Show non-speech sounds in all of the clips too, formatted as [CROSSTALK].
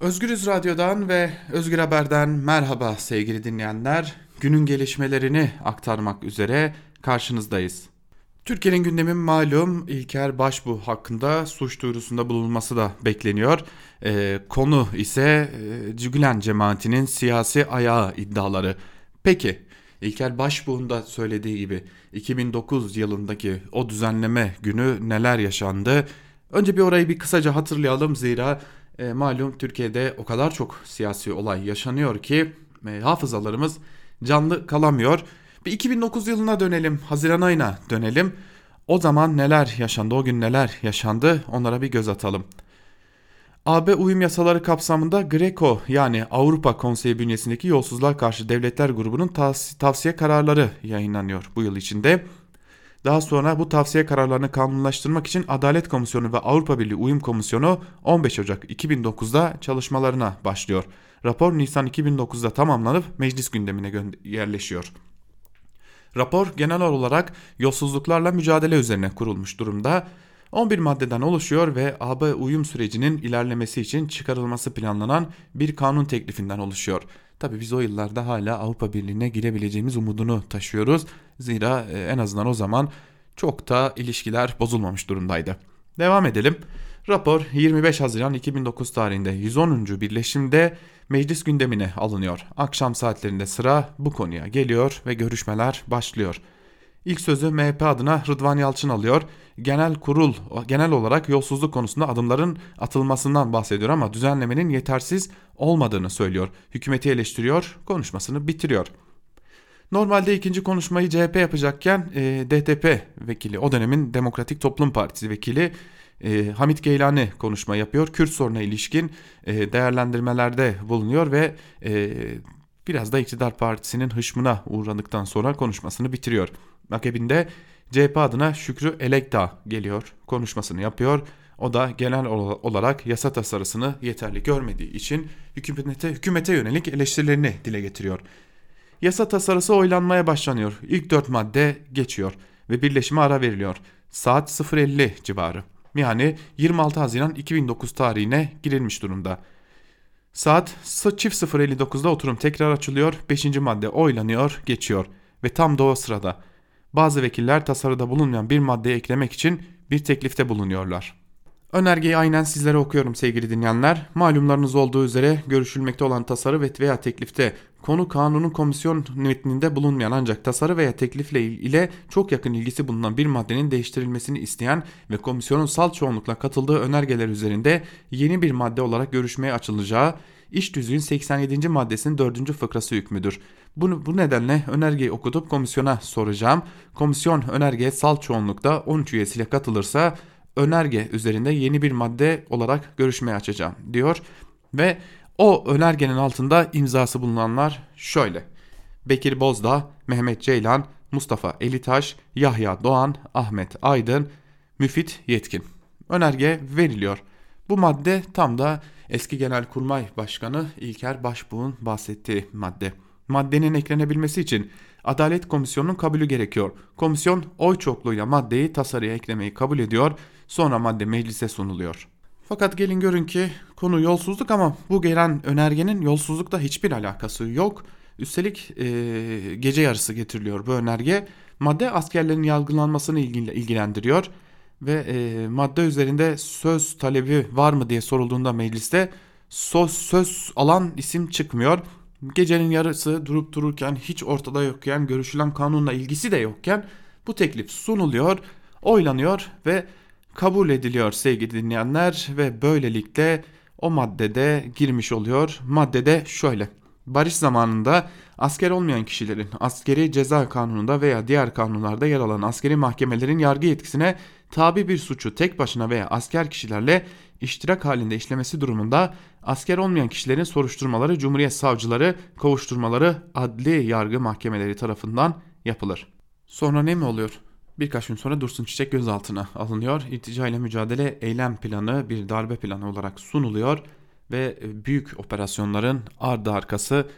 Özgürüz Radyo'dan ve Özgür Haber'den merhaba sevgili dinleyenler. Günün gelişmelerini aktarmak üzere karşınızdayız. Türkiye'nin gündemi malum İlker Başbuğ hakkında suç duyurusunda bulunması da bekleniyor. Ee, konu ise e, Gülen cemaatinin siyasi ayağı iddiaları. Peki İlker Başbuğ'un da söylediği gibi 2009 yılındaki o düzenleme günü neler yaşandı? Önce bir orayı bir kısaca hatırlayalım zira e, malum Türkiye'de o kadar çok siyasi olay yaşanıyor ki e, hafızalarımız canlı kalamıyor. Bir 2009 yılına dönelim, Haziran ayına dönelim. O zaman neler yaşandı, o gün neler yaşandı onlara bir göz atalım. AB uyum yasaları kapsamında Greco yani Avrupa Konseyi bünyesindeki yolsuzluğa karşı devletler grubunun tavsiye kararları yayınlanıyor bu yıl içinde. Daha sonra bu tavsiye kararlarını kanunlaştırmak için Adalet Komisyonu ve Avrupa Birliği Uyum Komisyonu 15 Ocak 2009'da çalışmalarına başlıyor. Rapor Nisan 2009'da tamamlanıp meclis gündemine yerleşiyor. Rapor genel olarak yolsuzluklarla mücadele üzerine kurulmuş durumda. 11 maddeden oluşuyor ve AB uyum sürecinin ilerlemesi için çıkarılması planlanan bir kanun teklifinden oluşuyor. Tabi biz o yıllarda hala Avrupa Birliği'ne girebileceğimiz umudunu taşıyoruz. Zira e, en azından o zaman çok da ilişkiler bozulmamış durumdaydı. Devam edelim. Rapor 25 Haziran 2009 tarihinde 110. birleşimde meclis gündemine alınıyor. Akşam saatlerinde sıra bu konuya geliyor ve görüşmeler başlıyor. İlk sözü MHP adına Rıdvan Yalçın alıyor. Genel kurul genel olarak yolsuzluk konusunda adımların atılmasından bahsediyor ama düzenlemenin yetersiz olmadığını söylüyor. Hükümeti eleştiriyor, konuşmasını bitiriyor. Normalde ikinci konuşmayı CHP yapacakken e, DTP vekili, o dönemin Demokratik Toplum Partisi vekili e, Hamit Geylani konuşma yapıyor. Kürt soruna ilişkin e, değerlendirmelerde bulunuyor ve e, biraz da iktidar partisinin hışmına uğradıktan sonra konuşmasını bitiriyor. Akabinde CHP adına Şükrü Elekta geliyor konuşmasını yapıyor. O da genel olarak yasa tasarısını yeterli görmediği için hükümete, hükümete yönelik eleştirilerini dile getiriyor. Yasa tasarısı oylanmaya başlanıyor. İlk dört madde geçiyor ve birleşime ara veriliyor. Saat 0.50 civarı. Yani 26 Haziran 2009 tarihine girilmiş durumda. Saat çift 0.59'da oturum tekrar açılıyor. 5. madde oylanıyor, geçiyor. Ve tam da o sırada bazı vekiller tasarıda bulunmayan bir maddeyi eklemek için bir teklifte bulunuyorlar. Önergeyi aynen sizlere okuyorum sevgili dinleyenler. Malumlarınız olduğu üzere görüşülmekte olan tasarı veya teklifte konu kanunun komisyon metninde bulunmayan ancak tasarı veya teklifle ile çok yakın ilgisi bulunan bir maddenin değiştirilmesini isteyen ve komisyonun sal çoğunlukla katıldığı önergeler üzerinde yeni bir madde olarak görüşmeye açılacağı İş Tüzüğün 87. maddesinin 4. fıkrası hükmüdür. Bunu, bu nedenle önergeyi okutup komisyona soracağım. Komisyon önergeye sal çoğunlukta 13 üyesiyle katılırsa önerge üzerinde yeni bir madde olarak görüşmeye açacağım diyor. Ve o önergenin altında imzası bulunanlar şöyle. Bekir Bozdağ, Mehmet Ceylan, Mustafa Elitaş, Yahya Doğan, Ahmet Aydın, Müfit Yetkin. Önerge veriliyor. Bu madde tam da eski Genelkurmay Başkanı İlker Başbuğ'un bahsettiği madde. Maddenin eklenebilmesi için Adalet Komisyonu'nun kabulü gerekiyor. Komisyon oy çokluğuyla maddeyi tasarıya eklemeyi kabul ediyor. Sonra madde meclise sunuluyor. Fakat gelin görün ki konu yolsuzluk ama bu gelen önergenin yolsuzlukla hiçbir alakası yok. Üstelik e, gece yarısı getiriliyor bu önerge. Madde askerlerin yargılanmasını ilgilendiriyor ve e, madde üzerinde söz talebi var mı diye sorulduğunda mecliste söz, söz alan isim çıkmıyor. Gecenin yarısı durup dururken hiç ortada yokken görüşülen kanunla ilgisi de yokken bu teklif sunuluyor, oylanıyor ve kabul ediliyor sevgili dinleyenler ve böylelikle o maddede girmiş oluyor. Maddede şöyle. Barış zamanında asker olmayan kişilerin askeri ceza kanununda veya diğer kanunlarda yer alan askeri mahkemelerin yargı yetkisine tabi bir suçu tek başına veya asker kişilerle iştirak halinde işlemesi durumunda asker olmayan kişilerin soruşturmaları Cumhuriyet savcıları, kovuşturmaları adli yargı mahkemeleri tarafından yapılır. Sonra ne mi oluyor? Birkaç gün sonra Dursun Çiçek gözaltına alınıyor. İrtica ile mücadele eylem planı bir darbe planı olarak sunuluyor ve büyük operasyonların ardı arkası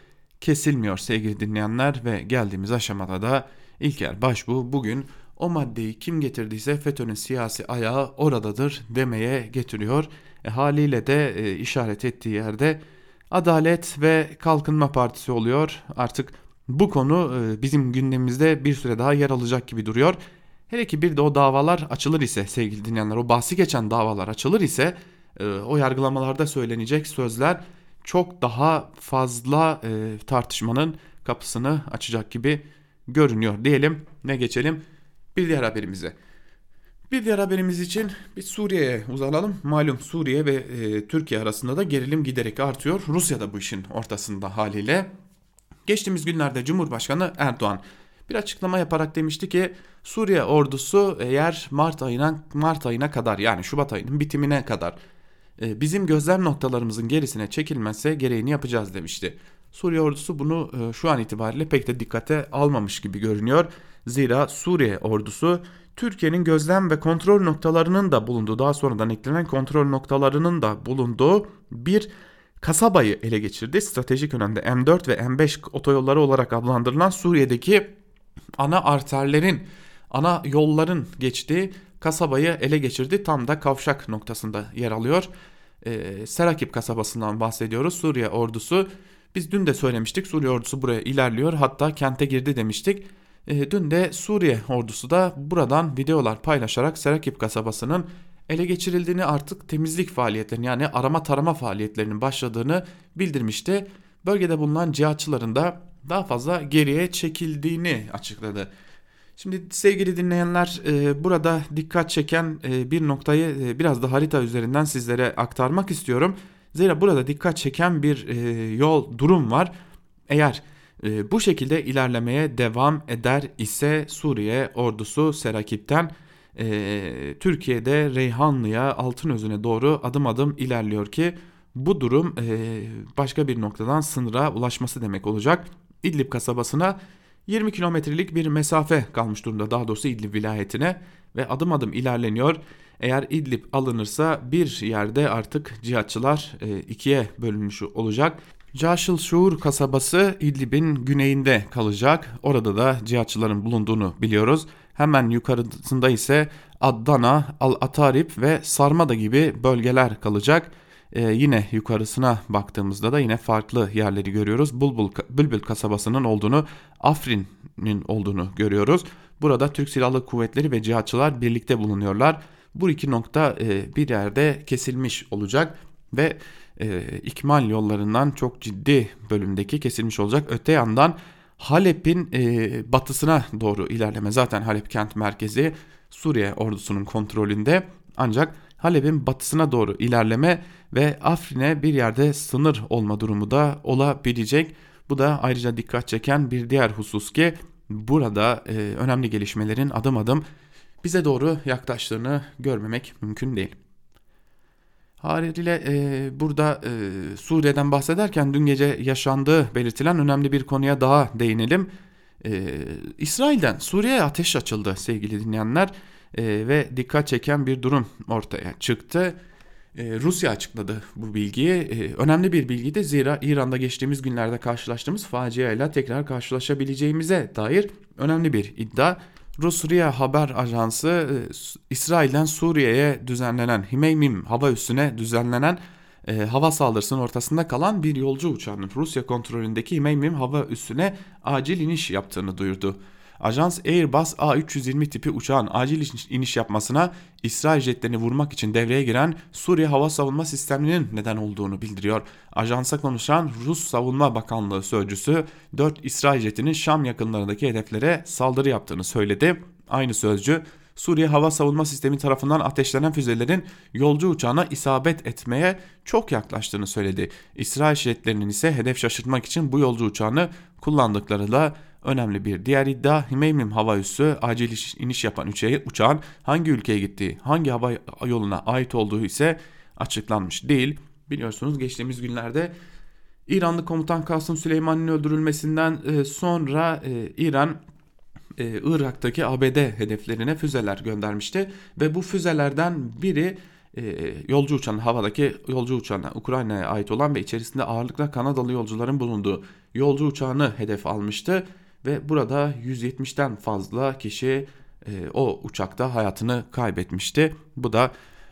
kesilmiyor sevgili dinleyenler ve geldiğimiz aşamada da İlker Başbuğ bugün o maddeyi kim getirdiyse FETÖ'nün siyasi ayağı oradadır demeye getiriyor. E, haliyle de e, işaret ettiği yerde Adalet ve Kalkınma Partisi oluyor. Artık bu konu e, bizim gündemimizde bir süre daha yer alacak gibi duruyor. Hele ki bir de o davalar açılır ise sevgili dinleyenler o bahsi geçen davalar açılır ise o yargılamalarda söylenecek sözler çok daha fazla tartışmanın kapısını açacak gibi görünüyor diyelim ve geçelim bir diğer haberimize. Bir diğer haberimiz için bir Suriye'ye uzanalım. Malum Suriye ve e, Türkiye arasında da gerilim giderek artıyor. Rusya da bu işin ortasında haliyle. Geçtiğimiz günlerde Cumhurbaşkanı Erdoğan bir açıklama yaparak demişti ki Suriye ordusu eğer Mart ayına Mart ayına kadar yani Şubat ayının bitimine kadar e, bizim gözlem noktalarımızın gerisine çekilmezse gereğini yapacağız demişti. Suriye ordusu bunu e, şu an itibariyle pek de dikkate almamış gibi görünüyor. Zira Suriye ordusu Türkiye'nin gözlem ve kontrol noktalarının da bulunduğu daha sonradan eklenen kontrol noktalarının da bulunduğu bir kasabayı ele geçirdi. Stratejik önemde M4 ve M5 otoyolları olarak adlandırılan Suriye'deki ana arterlerin, ana yolların geçtiği kasabayı ele geçirdi. Tam da kavşak noktasında yer alıyor. Ee, Serakip kasabasından bahsediyoruz. Suriye ordusu biz dün de söylemiştik Suriye ordusu buraya ilerliyor hatta kente girdi demiştik. E, dün de Suriye ordusu da buradan videolar paylaşarak Serakip kasabasının ele geçirildiğini artık temizlik faaliyetlerinin yani arama tarama faaliyetlerinin başladığını bildirmişti. Bölgede bulunan cihatçıların da daha fazla geriye çekildiğini açıkladı. Şimdi sevgili dinleyenler e, burada dikkat çeken e, bir noktayı e, biraz da harita üzerinden sizlere aktarmak istiyorum. Zira burada dikkat çeken bir yol durum var. Eğer bu şekilde ilerlemeye devam eder ise Suriye ordusu Serakip'ten Türkiye'de Reyhanlı'ya Altınözü'ne doğru adım adım ilerliyor ki bu durum başka bir noktadan sınıra ulaşması demek olacak. İdlib kasabasına 20 kilometrelik bir mesafe kalmış durumda daha doğrusu İdlib vilayetine ve adım adım ilerleniyor. Eğer İdlib alınırsa bir yerde artık cihatçılar e, ikiye bölünmüş olacak. Caşıl Şuur kasabası İdlib'in güneyinde kalacak. Orada da cihatçıların bulunduğunu biliyoruz. Hemen yukarısında ise Adana, Al-Atarip ve Sarmada gibi bölgeler kalacak. Ee, yine yukarısına baktığımızda da yine farklı yerleri görüyoruz. Bulbul, Bülbül kasabasının olduğunu, Afrin'in olduğunu görüyoruz. Burada Türk Silahlı Kuvvetleri ve cihatçılar birlikte bulunuyorlar. Bu iki nokta e, bir yerde kesilmiş olacak ve e, ikmal yollarından çok ciddi bölümdeki kesilmiş olacak. Öte yandan Halep'in e, batısına doğru ilerleme zaten Halep kent merkezi Suriye ordusunun kontrolünde ancak Halep'in batısına doğru ilerleme ve Afrin'e bir yerde sınır olma durumu da olabilecek. Bu da ayrıca dikkat çeken bir diğer husus ki burada e, önemli gelişmelerin adım adım bize doğru yaklaştığını görmemek mümkün değil. Haliyle e, burada e, Suriye'den bahsederken dün gece yaşandığı belirtilen önemli bir konuya daha değinelim. E, İsrail'den Suriye'ye ateş açıldı sevgili dinleyenler e, ve dikkat çeken bir durum ortaya çıktı. E, Rusya açıkladı bu bilgiyi. E, önemli bir bilgiydi zira İran'da geçtiğimiz günlerde karşılaştığımız faciayla tekrar karşılaşabileceğimize dair önemli bir iddia. Rus RIA haber ajansı e, İsrail'den Suriye'ye düzenlenen Himeymim hava üssüne düzenlenen e, hava saldırısının ortasında kalan bir yolcu uçağının Rusya kontrolündeki Himeymim hava üssüne acil iniş yaptığını duyurdu. Ajans Airbus A320 tipi uçağın acil iniş yapmasına İsrail jetlerini vurmak için devreye giren Suriye Hava Savunma Sistemi'nin neden olduğunu bildiriyor. Ajansa konuşan Rus Savunma Bakanlığı sözcüsü 4 İsrail jetinin Şam yakınlarındaki hedeflere saldırı yaptığını söyledi. Aynı sözcü Suriye Hava Savunma Sistemi tarafından ateşlenen füzelerin yolcu uçağına isabet etmeye çok yaklaştığını söyledi. İsrail jetlerinin ise hedef şaşırtmak için bu yolcu uçağını kullandıkları da önemli bir diğer iddia Himeymim hava üssü acil iniş yapan uçağın hangi ülkeye gittiği, hangi hava yoluna ait olduğu ise açıklanmış değil. Biliyorsunuz geçtiğimiz günlerde İranlı komutan Kasım Süleyman'ın öldürülmesinden e, sonra e, İran e, Irak'taki ABD hedeflerine füzeler göndermişti ve bu füzelerden biri yolcu uçağın havadaki yolcu uçağına Ukrayna'ya ait olan ve içerisinde ağırlıkla Kanadalı yolcuların bulunduğu yolcu uçağını hedef almıştı ve burada 170'ten fazla kişi e, o uçakta hayatını kaybetmişti. Bu da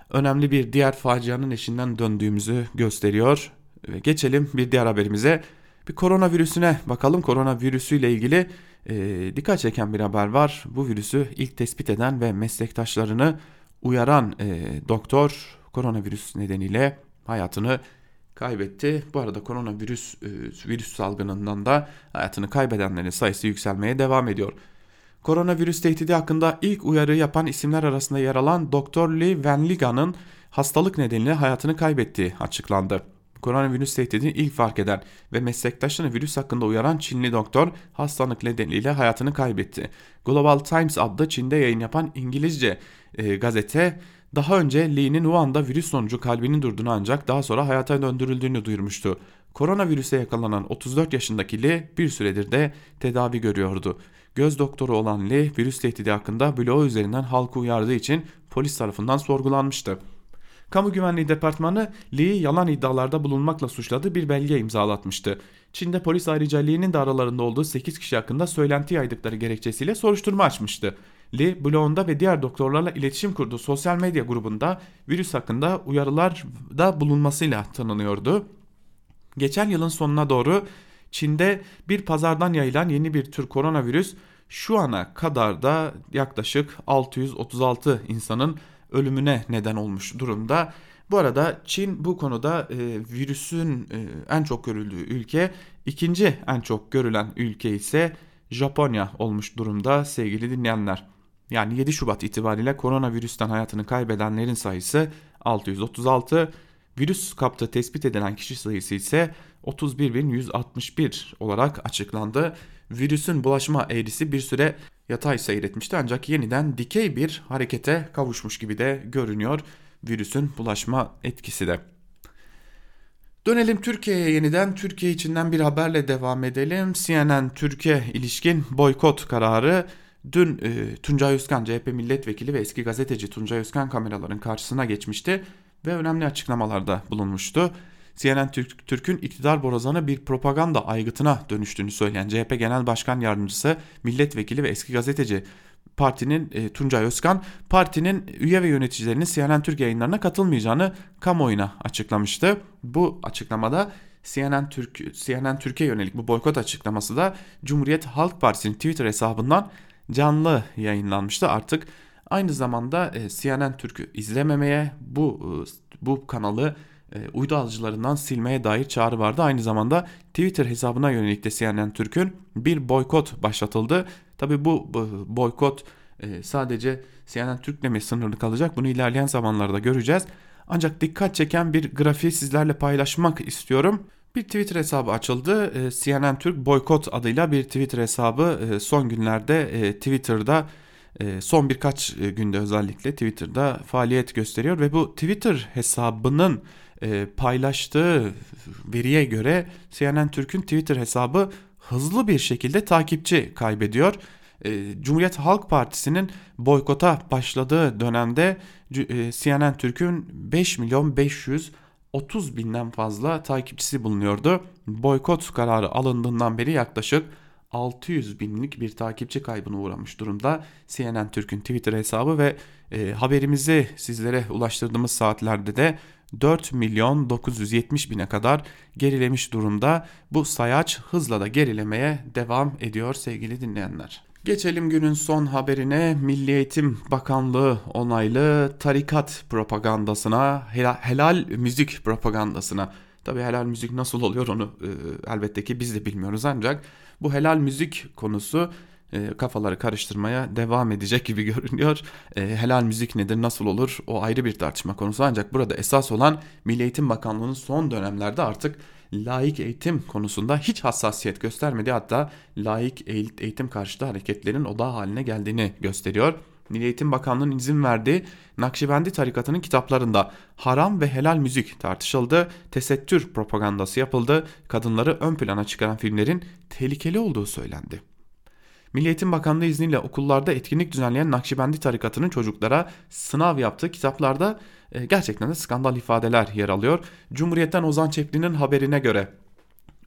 önemli bir diğer facianın eşinden döndüğümüzü gösteriyor. Ve geçelim bir diğer haberimize. Bir koronavirüsüne bakalım. Koronavirüsüyle ilgili e, dikkat çeken bir haber var. Bu virüsü ilk tespit eden ve meslektaşlarını uyaran e, doktor koronavirüs nedeniyle hayatını kaybetti. Bu arada koronavirüs e, virüs salgınından da hayatını kaybedenlerin sayısı yükselmeye devam ediyor. Koronavirüs tehdidi hakkında ilk uyarı yapan isimler arasında yer alan Dr. Lee Van Liga'nın hastalık nedeniyle hayatını kaybettiği açıklandı. Koronavirüs tehdidini ilk fark eden ve meslektaşını virüs hakkında uyaran Çinli doktor hastalık nedeniyle hayatını kaybetti. Global Times adlı Çin'de yayın yapan İngilizce e, gazete daha önce Lee'nin Wuhan'da virüs sonucu kalbinin durduğunu ancak daha sonra hayata döndürüldüğünü duyurmuştu. Koronavirüse yakalanan 34 yaşındaki Lee bir süredir de tedavi görüyordu. Göz doktoru olan Lee virüs tehdidi hakkında bloğu üzerinden halkı uyardığı için polis tarafından sorgulanmıştı. Kamu Güvenliği Departmanı Lee'yi yalan iddialarda bulunmakla suçladığı bir belge imzalatmıştı. Çin'de polis ayrıca Lee'nin de aralarında olduğu 8 kişi hakkında söylenti yaydıkları gerekçesiyle soruşturma açmıştı. Lee, blogunda ve diğer doktorlarla iletişim kurduğu sosyal medya grubunda virüs hakkında uyarılarda bulunmasıyla tanınıyordu. Geçen yılın sonuna doğru Çin'de bir pazardan yayılan yeni bir tür koronavirüs şu ana kadar da yaklaşık 636 insanın ölümüne neden olmuş durumda. Bu arada Çin bu konuda e, virüsün e, en çok görüldüğü ülke, ikinci en çok görülen ülke ise Japonya olmuş durumda sevgili dinleyenler. Yani 7 Şubat itibariyle koronavirüsten hayatını kaybedenlerin sayısı 636, virüs kaptığı tespit edilen kişi sayısı ise 31.161 olarak açıklandı. Virüsün bulaşma eğrisi bir süre yatay seyretmişti ancak yeniden dikey bir harekete kavuşmuş gibi de görünüyor virüsün bulaşma etkisi de. Dönelim Türkiye'ye yeniden. Türkiye içinden bir haberle devam edelim. CNN Türkiye ilişkin boykot kararı dün e, Tuncay Özkan CHP milletvekili ve eski gazeteci Tuncay Özkan kameraların karşısına geçmişti ve önemli açıklamalarda bulunmuştu. CNN Türk, Türk'ün iktidar borazanı bir propaganda aygıtına dönüştüğünü söyleyen CHP Genel Başkan Yardımcısı, milletvekili ve eski gazeteci partinin e, Tuncay Özkan partinin üye ve yöneticilerinin CNN Türk yayınlarına katılmayacağını kamuoyuna açıklamıştı. Bu açıklamada CNN Türk CNN Türkiye yönelik bu boykot açıklaması da Cumhuriyet Halk Partisi'nin Twitter hesabından canlı yayınlanmıştı. Artık aynı zamanda e, CNN Türk'ü izlememeye bu e, bu kanalı e, uydu alıcılarından silmeye dair çağrı vardı. Aynı zamanda Twitter hesabına yönelik de CNN Türk'ün bir boykot başlatıldı. Tabi bu boykot sadece CNN Türk'le mi sınırlı kalacak bunu ilerleyen zamanlarda göreceğiz. Ancak dikkat çeken bir grafiği sizlerle paylaşmak istiyorum. Bir Twitter hesabı açıldı. E, CNN Türk boykot adıyla bir Twitter hesabı son günlerde Twitter'da son birkaç günde özellikle Twitter'da faaliyet gösteriyor ve bu Twitter hesabının e, paylaştığı veriye göre CNN Türk'ün Twitter hesabı hızlı bir şekilde takipçi kaybediyor. E, Cumhuriyet Halk Partisi'nin boykota başladığı dönemde e, CNN Türk'ün 5 milyon 530 binden fazla takipçisi bulunuyordu. Boykot kararı alındığından beri yaklaşık 600 binlik bir takipçi kaybına uğramış durumda. CNN Türk'ün Twitter hesabı ve e, haberimizi sizlere ulaştırdığımız saatlerde de 4 milyon 970 bine kadar gerilemiş durumda. Bu sayaç hızla da gerilemeye devam ediyor sevgili dinleyenler. Geçelim günün son haberine Milli Eğitim Bakanlığı onaylı tarikat propagandasına, helal, müzik propagandasına. Tabi helal müzik nasıl oluyor onu e, elbette ki biz de bilmiyoruz ancak bu helal müzik konusu e, kafaları karıştırmaya devam edecek gibi [LAUGHS] görünüyor. E, helal müzik nedir, nasıl olur o ayrı bir tartışma konusu ancak burada esas olan Milli Eğitim Bakanlığı'nın son dönemlerde artık laik eğitim konusunda hiç hassasiyet göstermedi hatta laik eğitim karşıtı hareketlerin odağı haline geldiğini gösteriyor. Milli Eğitim Bakanlığı'nın izin verdiği Nakşibendi tarikatının kitaplarında haram ve helal müzik tartışıldı, tesettür propagandası yapıldı, kadınları ön plana çıkaran filmlerin tehlikeli olduğu söylendi. Milli Eğitim Bakanlığı izniyle okullarda etkinlik düzenleyen Nakşibendi tarikatının çocuklara sınav yaptığı kitaplarda e, gerçekten de skandal ifadeler yer alıyor. Cumhuriyet'ten Ozan Çepli'nin haberine göre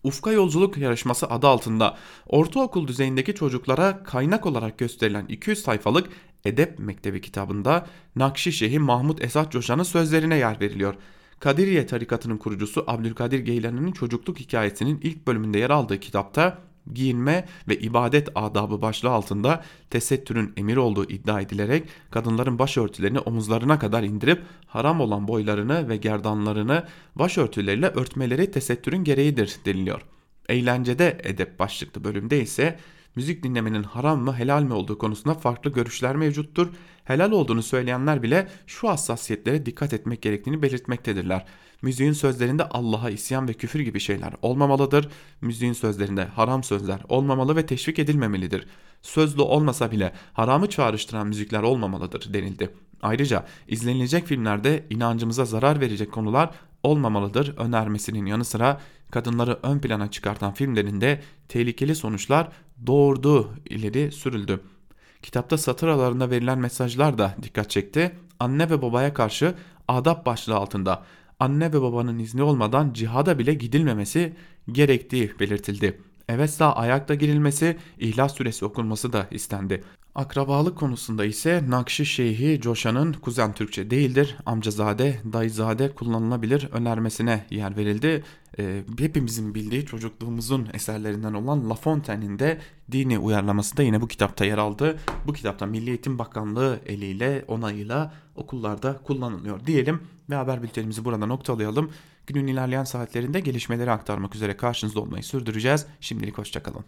Ufka Yolculuk Yarışması adı altında ortaokul düzeyindeki çocuklara kaynak olarak gösterilen 200 sayfalık Edep Mektebi kitabında Nakşişehi Mahmut Esat Coşan'ın sözlerine yer veriliyor. Kadiriye tarikatının kurucusu Abdülkadir Geylani'nin çocukluk hikayesinin ilk bölümünde yer aldığı kitapta giyinme ve ibadet adabı başlığı altında tesettürün emir olduğu iddia edilerek kadınların başörtülerini omuzlarına kadar indirip haram olan boylarını ve gerdanlarını başörtüleriyle örtmeleri tesettürün gereğidir deniliyor. Eğlencede edep başlıklı bölümde ise müzik dinlemenin haram mı helal mi olduğu konusunda farklı görüşler mevcuttur. Helal olduğunu söyleyenler bile şu hassasiyetlere dikkat etmek gerektiğini belirtmektedirler. Müziğin sözlerinde Allah'a isyan ve küfür gibi şeyler olmamalıdır. Müziğin sözlerinde haram sözler olmamalı ve teşvik edilmemelidir. Sözlü olmasa bile haramı çağrıştıran müzikler olmamalıdır denildi. Ayrıca izlenilecek filmlerde inancımıza zarar verecek konular olmamalıdır önermesinin yanı sıra kadınları ön plana çıkartan filmlerinde tehlikeli sonuçlar doğurduğu ileri sürüldü. Kitapta satır aralarında verilen mesajlar da dikkat çekti. Anne ve babaya karşı adab başlığı altında anne ve babanın izni olmadan cihada bile gidilmemesi gerektiği belirtildi. Evet sağ ayakta girilmesi, İhlas süresi okunması da istendi. Akrabalık konusunda ise Nakşi Şeyhi Coşan'ın kuzen Türkçe değildir, amcazade, dayızade kullanılabilir önermesine yer verildi. Ee, hepimizin bildiği çocukluğumuzun eserlerinden olan La Fontaine'in de dini uyarlaması da yine bu kitapta yer aldı. Bu kitapta Milli Eğitim Bakanlığı eliyle, onayıyla okullarda kullanılıyor diyelim ve haber bültenimizi burada noktalayalım. Günün ilerleyen saatlerinde gelişmeleri aktarmak üzere karşınızda olmayı sürdüreceğiz. Şimdilik hoşçakalın.